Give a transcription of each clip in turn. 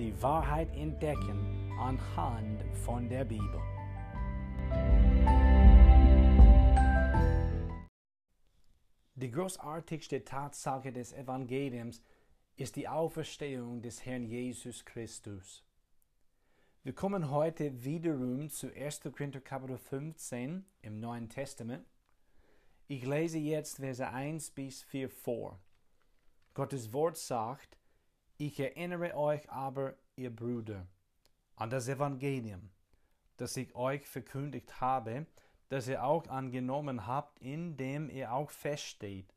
die Wahrheit entdecken anhand von der Bibel. Die großartigste Tatsache des Evangeliums ist die Auferstehung des Herrn Jesus Christus. Wir kommen heute wiederum zu 1. Korinther Kapitel 15 im Neuen Testament. Ich lese jetzt Verse 1 bis 4 vor. Gottes Wort sagt, ich erinnere euch aber, ihr Brüder, an das Evangelium, das ich euch verkündigt habe, das ihr auch angenommen habt, in dem ihr auch feststeht,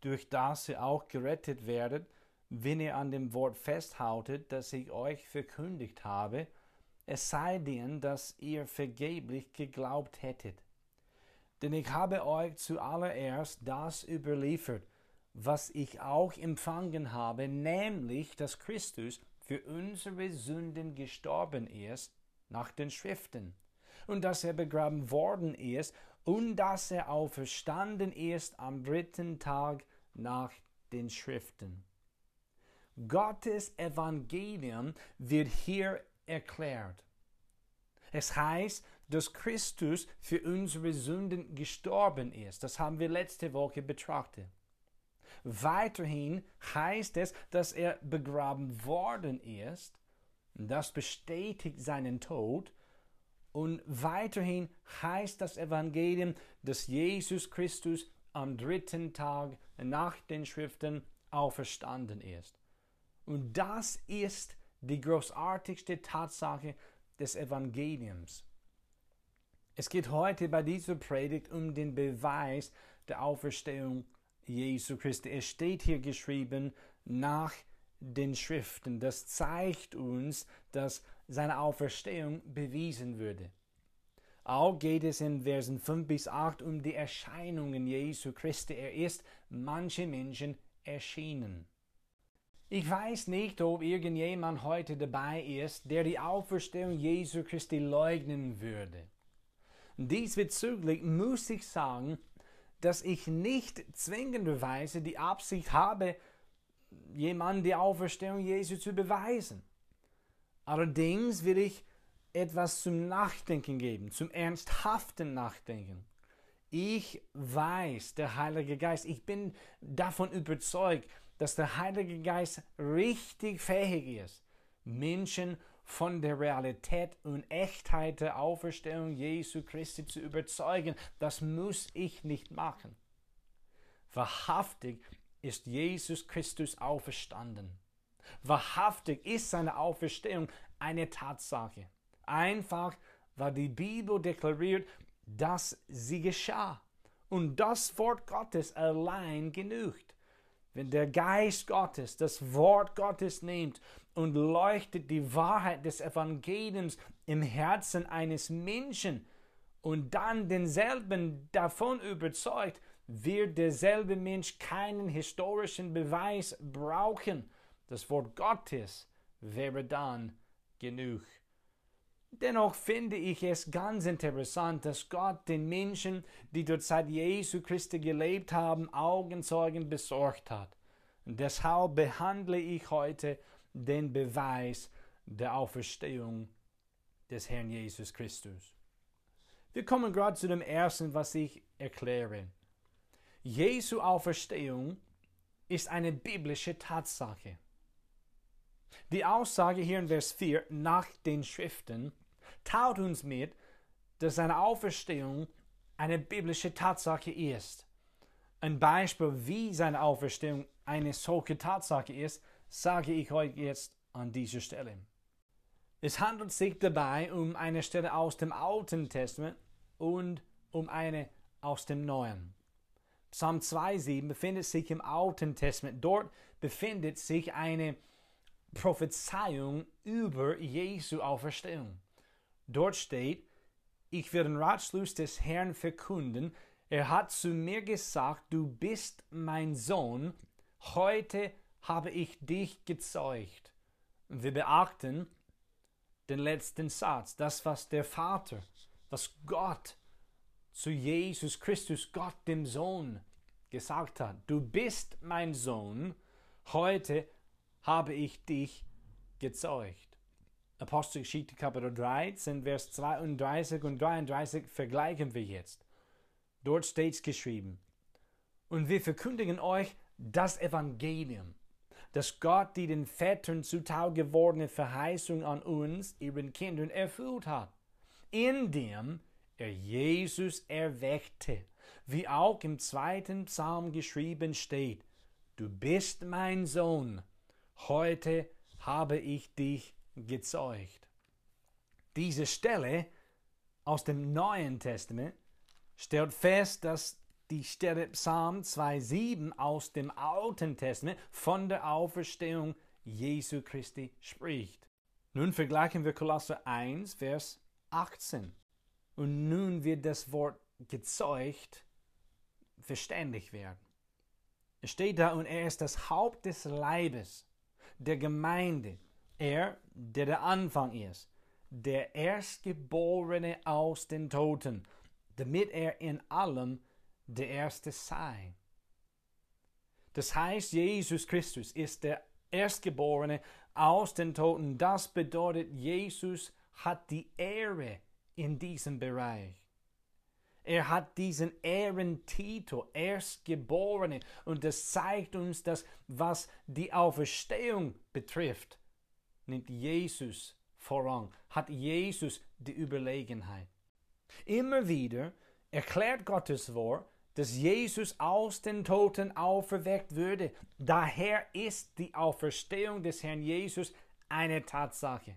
durch das ihr auch gerettet werdet, wenn ihr an dem Wort festhautet, das ich euch verkündigt habe, es sei denn, dass ihr vergeblich geglaubt hättet. Denn ich habe euch zuallererst das überliefert, was ich auch empfangen habe, nämlich, dass Christus für unsere Sünden gestorben ist nach den Schriften und dass er begraben worden ist und dass er auferstanden ist am dritten Tag nach den Schriften. Gottes Evangelium wird hier erklärt. Es heißt, dass Christus für unsere Sünden gestorben ist. Das haben wir letzte Woche betrachtet. Weiterhin heißt es, dass er begraben worden ist. Das bestätigt seinen Tod. Und weiterhin heißt das Evangelium, dass Jesus Christus am dritten Tag nach den Schriften auferstanden ist. Und das ist die großartigste Tatsache des Evangeliums. Es geht heute bei dieser Predigt um den Beweis der Auferstehung Jesu Christi. Es steht hier geschrieben nach den Schriften. Das zeigt uns, dass seine Auferstehung bewiesen würde. Auch geht es in Versen 5 bis 8 um die Erscheinungen Jesu Christi. Er ist manche Menschen erschienen. Ich weiß nicht, ob irgendjemand heute dabei ist, der die Auferstehung Jesu Christi leugnen würde. Diesbezüglich muss ich sagen, dass ich nicht zwingenderweise die Absicht habe, jemand die Auferstehung Jesu zu beweisen. Allerdings will ich etwas zum Nachdenken geben, zum ernsthaften Nachdenken. Ich weiß, der Heilige Geist, ich bin davon überzeugt, dass der Heilige Geist richtig fähig ist, Menschen von der Realität und Echtheit der Auferstehung Jesu Christi zu überzeugen. Das muss ich nicht machen. Wahrhaftig ist Jesus Christus auferstanden. Wahrhaftig ist seine Auferstehung eine Tatsache. Einfach, weil die Bibel deklariert, dass sie geschah. Und das Wort Gottes allein genügt. Wenn der Geist Gottes das Wort Gottes nimmt und leuchtet die Wahrheit des Evangeliums im Herzen eines Menschen und dann denselben davon überzeugt, wird derselbe Mensch keinen historischen Beweis brauchen. Das Wort Gottes wäre dann genug. Dennoch finde ich es ganz interessant, dass Gott den Menschen, die zur Zeit Jesu Christi gelebt haben, Augenzeugen besorgt hat. Deshalb behandle ich heute den Beweis der Auferstehung des Herrn Jesus Christus. Wir kommen gerade zu dem ersten, was ich erkläre. Jesu Auferstehung ist eine biblische Tatsache. Die Aussage hier in Vers 4 nach den Schriften taut uns mit, dass seine Auferstehung eine biblische Tatsache ist. Ein Beispiel, wie seine Auferstehung eine solche Tatsache ist, sage ich euch jetzt an dieser Stelle. Es handelt sich dabei um eine Stelle aus dem Alten Testament und um eine aus dem Neuen. Psalm 2,7 befindet sich im Alten Testament. Dort befindet sich eine Prophezeiung über Jesu Auferstehung. Dort steht, ich will den Ratschluss des Herrn verkünden. Er hat zu mir gesagt, du bist mein Sohn, heute habe ich dich gezeugt. Wir beachten den letzten Satz, das, was der Vater, was Gott zu Jesus Christus, Gott dem Sohn, gesagt hat. Du bist mein Sohn, heute habe ich dich gezeugt. Apostelgeschichte Kapitel 13, Vers 32 und 33 vergleichen wir jetzt. Dort steht geschrieben, und wir verkündigen euch das Evangelium, dass Gott die den Vätern zutage gewordene Verheißung an uns, ihren Kindern, erfüllt hat, indem er Jesus erweckte, wie auch im zweiten Psalm geschrieben steht, Du bist mein Sohn, heute habe ich dich gezeugt. Diese Stelle aus dem Neuen Testament stellt fest, dass die Stelle Psalm 2,7 aus dem Alten Testament von der Auferstehung Jesu Christi spricht. Nun vergleichen wir Kolosser 1, Vers 18. Und nun wird das Wort gezeugt verständlich werden. Es steht da, und er ist das Haupt des Leibes, der Gemeinde, er, der der Anfang ist, der Erstgeborene aus den Toten, damit er in allem der Erste sei. Das heißt, Jesus Christus ist der Erstgeborene aus den Toten. Das bedeutet, Jesus hat die Ehre in diesem Bereich. Er hat diesen Ehrentitel, Erstgeborene. Und das zeigt uns, dass was die Auferstehung betrifft, nimmt Jesus voran, hat Jesus die Überlegenheit. Immer wieder erklärt Gottes Wort, dass Jesus aus den Toten auferweckt würde. Daher ist die Auferstehung des Herrn Jesus eine Tatsache.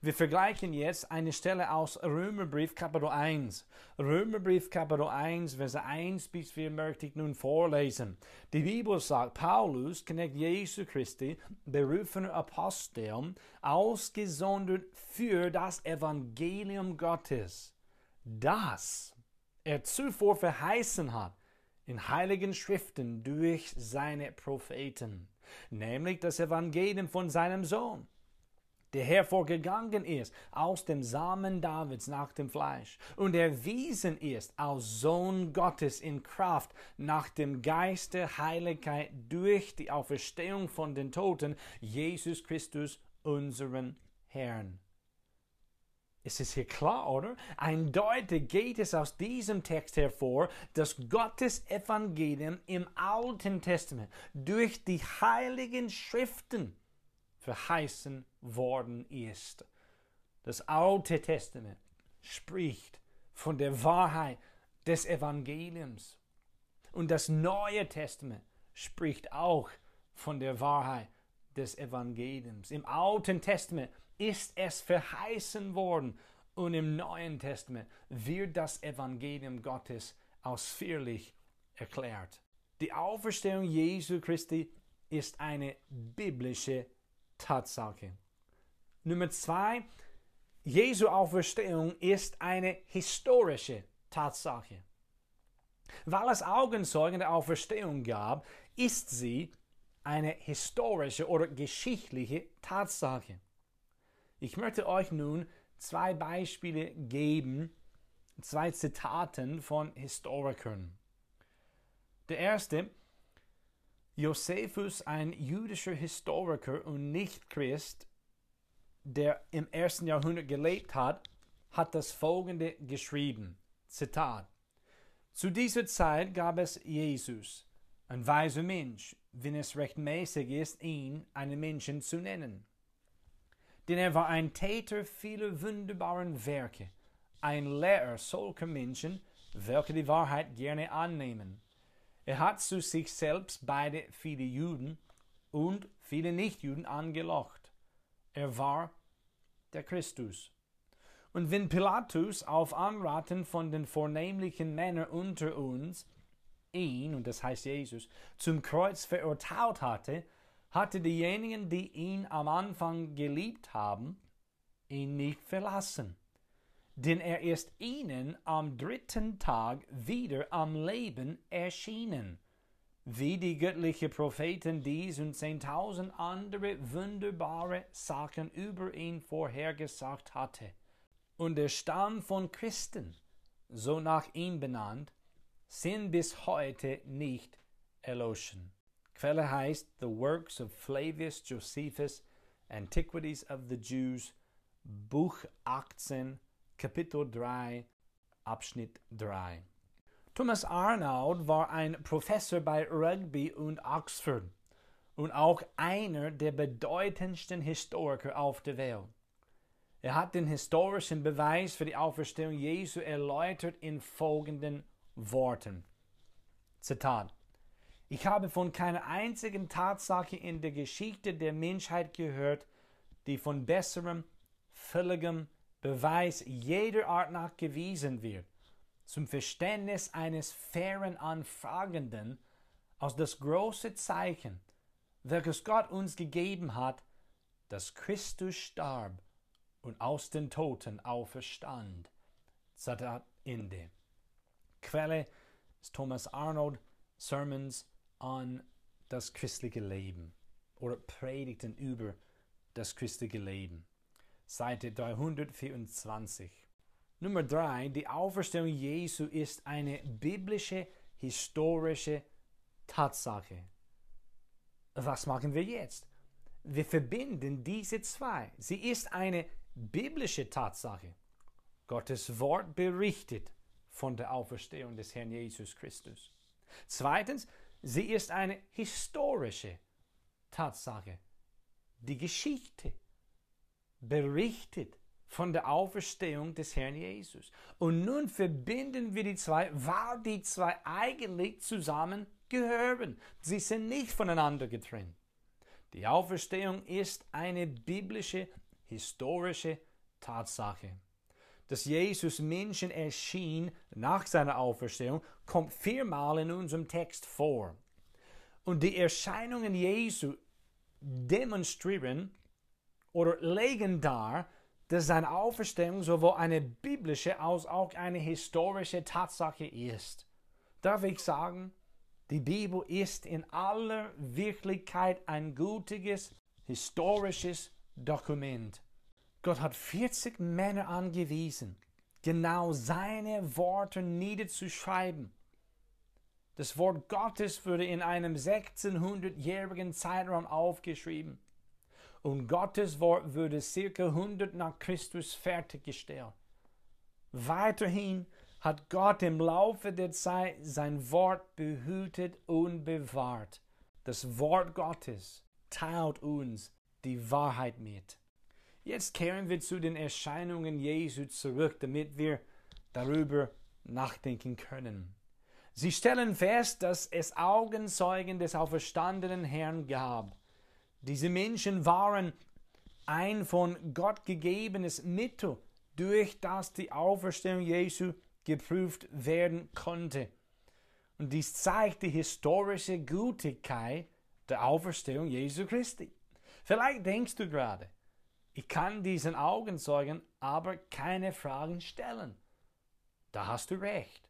Wir vergleichen jetzt eine Stelle aus Römerbrief Kapitel 1. Römerbrief Kapitel 1, Verse 1 bis 4 möchte ich nun vorlesen. Die Bibel sagt, Paulus, Knecht Jesu Christi, berufener Apostel, ausgesondert für das Evangelium Gottes, das er zuvor verheißen hat in heiligen Schriften durch seine Propheten, nämlich das Evangelium von seinem Sohn der hervorgegangen ist aus dem Samen Davids nach dem Fleisch und erwiesen ist als Sohn Gottes in Kraft nach dem Geist der Heiligkeit durch die Auferstehung von den Toten, Jesus Christus, unseren Herrn. Es ist hier klar, oder? Eindeutig geht es aus diesem Text hervor, dass Gottes Evangelium im Alten Testament durch die heiligen Schriften verheißen worden ist. Das Alte Testament spricht von der Wahrheit des Evangeliums. Und das Neue Testament spricht auch von der Wahrheit des Evangeliums. Im Alten Testament ist es verheißen worden und im Neuen Testament wird das Evangelium Gottes ausführlich erklärt. Die Auferstehung Jesu Christi ist eine biblische Tatsache. Nummer zwei, Jesu Auferstehung ist eine historische Tatsache. Weil es Augenzeugen der Auferstehung gab, ist sie eine historische oder geschichtliche Tatsache. Ich möchte euch nun zwei Beispiele geben, zwei Zitaten von Historikern. Der erste Josephus, ein jüdischer Historiker und Nicht-Christ, der im ersten Jahrhundert gelebt hat, hat das folgende geschrieben. Zitat. Zu dieser Zeit gab es Jesus, ein weiser Mensch, wenn es rechtmäßig ist, ihn einen Menschen zu nennen. Denn er war ein Täter vieler wunderbaren Werke, ein Lehrer solcher Menschen, welche die Wahrheit gerne annehmen er hat zu sich selbst beide viele Juden und viele Nichtjuden angelockt. Er war der Christus. Und wenn Pilatus auf Anraten von den vornehmlichen Männern unter uns ihn, und das heißt Jesus, zum Kreuz verurteilt hatte, hatte diejenigen, die ihn am Anfang geliebt haben, ihn nicht verlassen. Denn er ist ihnen am dritten Tag wieder am Leben erschienen, wie die göttlichen Propheten dies und zehntausend andere wunderbare Sachen über ihn vorhergesagt hatte. Und der Stamm von Christen, so nach ihm benannt, sind bis heute nicht erloschen. Quelle heißt The Works of Flavius Josephus, Antiquities of the Jews, Buch 18, Kapitel 3, Abschnitt 3. Thomas Arnold war ein Professor bei Rugby und Oxford und auch einer der bedeutendsten Historiker auf der Welt. Er hat den historischen Beweis für die Auferstehung Jesu erläutert in folgenden Worten. Zitat. Ich habe von keiner einzigen Tatsache in der Geschichte der Menschheit gehört, die von besserem, völligem Beweis jeder Art nachgewiesen wird, zum Verständnis eines fairen Anfragenden als das große Zeichen, welches Gott uns gegeben hat, dass Christus starb und aus den Toten auferstand. Zitat Ende. Quelle ist Thomas Arnold, Sermons an das christliche Leben oder Predigten über das christliche Leben. Seite 324. Nummer 3. Die Auferstehung Jesu ist eine biblische, historische Tatsache. Was machen wir jetzt? Wir verbinden diese zwei. Sie ist eine biblische Tatsache. Gottes Wort berichtet von der Auferstehung des Herrn Jesus Christus. Zweitens, Sie ist eine historische Tatsache. Die Geschichte berichtet von der Auferstehung des Herrn Jesus. Und nun verbinden wir die zwei, weil die zwei eigentlich zusammen gehören. Sie sind nicht voneinander getrennt. Die Auferstehung ist eine biblische, historische Tatsache. Dass Jesus Menschen erschien nach seiner Auferstehung, kommt viermal in unserem Text vor. Und die Erscheinungen Jesu demonstrieren oder legen dar, dass seine Auferstehung sowohl eine biblische als auch eine historische Tatsache ist. Darf ich sagen, die Bibel ist in aller Wirklichkeit ein gültiges historisches Dokument. Gott hat 40 Männer angewiesen, genau seine Worte niederzuschreiben. Das Wort Gottes wurde in einem 1600-jährigen Zeitraum aufgeschrieben. Und Gottes Wort wurde circa 100 nach Christus fertiggestellt. Weiterhin hat Gott im Laufe der Zeit sein Wort behütet und bewahrt. Das Wort Gottes teilt uns die Wahrheit mit. Jetzt kehren wir zu den Erscheinungen Jesu zurück, damit wir darüber nachdenken können. Sie stellen fest, dass es Augenzeugen des auferstandenen Herrn gab. Diese Menschen waren ein von Gott gegebenes Mittel, durch das die Auferstehung Jesu geprüft werden konnte. Und dies zeigt die historische Gültigkeit der Auferstehung Jesu Christi. Vielleicht denkst du gerade, ich kann diesen Augenzeugen aber keine Fragen stellen. Da hast du recht.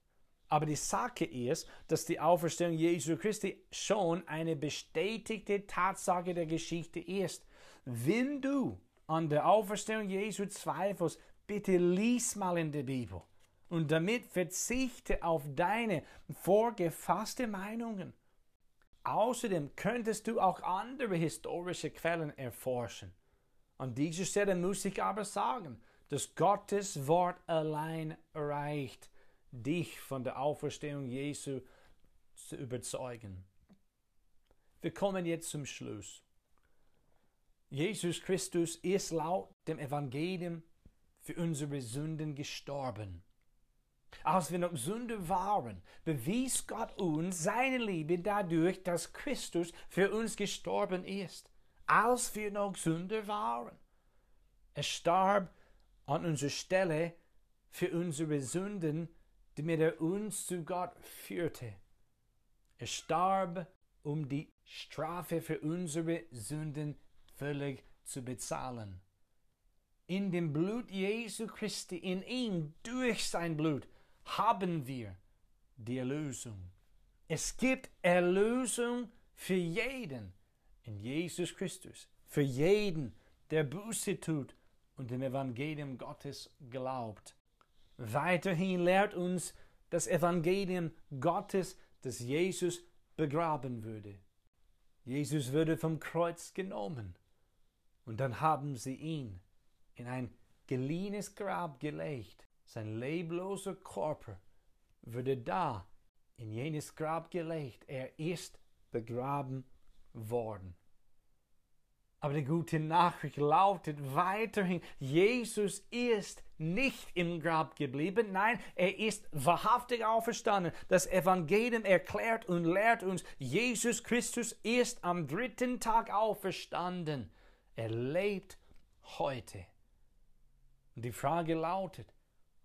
Aber die Sache ist, dass die Auferstehung Jesu Christi schon eine bestätigte Tatsache der Geschichte ist. Wenn du an der Auferstehung Jesu zweifelst, bitte lies mal in der Bibel und damit verzichte auf deine vorgefasste Meinungen. Außerdem könntest du auch andere historische Quellen erforschen. An dieser Stelle muss ich aber sagen, dass Gottes Wort allein reicht, dich von der Auferstehung Jesu zu überzeugen. Wir kommen jetzt zum Schluss. Jesus Christus ist laut dem Evangelium für unsere Sünden gestorben. Als wir noch Sünder waren, bewies Gott uns seine Liebe dadurch, dass Christus für uns gestorben ist als wir noch Sünder waren. Er starb an unserer Stelle für unsere Sünden, damit er uns zu Gott führte. Er starb, um die Strafe für unsere Sünden völlig zu bezahlen. In dem Blut Jesu Christi, in ihm, durch sein Blut, haben wir die Erlösung. Es gibt Erlösung für jeden in Jesus Christus, für jeden, der Buße tut und dem Evangelium Gottes glaubt. Weiterhin lehrt uns das Evangelium Gottes, dass Jesus begraben würde. Jesus würde vom Kreuz genommen und dann haben sie ihn in ein geliehenes Grab gelegt. Sein lebloser Körper würde da in jenes Grab gelegt. Er ist begraben worden. Aber die gute Nachricht lautet weiterhin, Jesus ist nicht im Grab geblieben, nein, er ist wahrhaftig auferstanden. Das Evangelium erklärt und lehrt uns, Jesus Christus ist am dritten Tag auferstanden. Er lebt heute. Und die Frage lautet,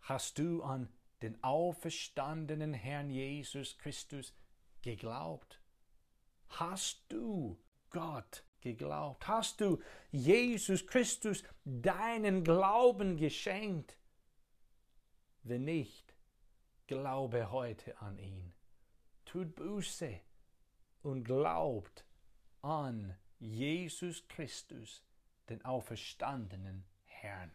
hast du an den auferstandenen Herrn Jesus Christus geglaubt? Hast du Gott geglaubt? Hast du Jesus Christus deinen Glauben geschenkt? Wenn nicht, glaube heute an ihn. Tut Buße und glaubt an Jesus Christus, den auferstandenen Herrn.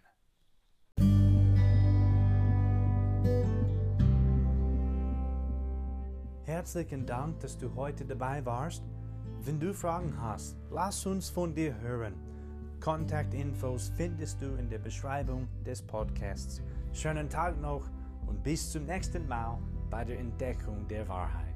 Herzlichen Dank, dass du heute dabei warst. Wenn du Fragen hast, lass uns von dir hören. Kontaktinfos findest du in der Beschreibung des Podcasts. Schönen Tag noch und bis zum nächsten Mal bei der Entdeckung der Wahrheit.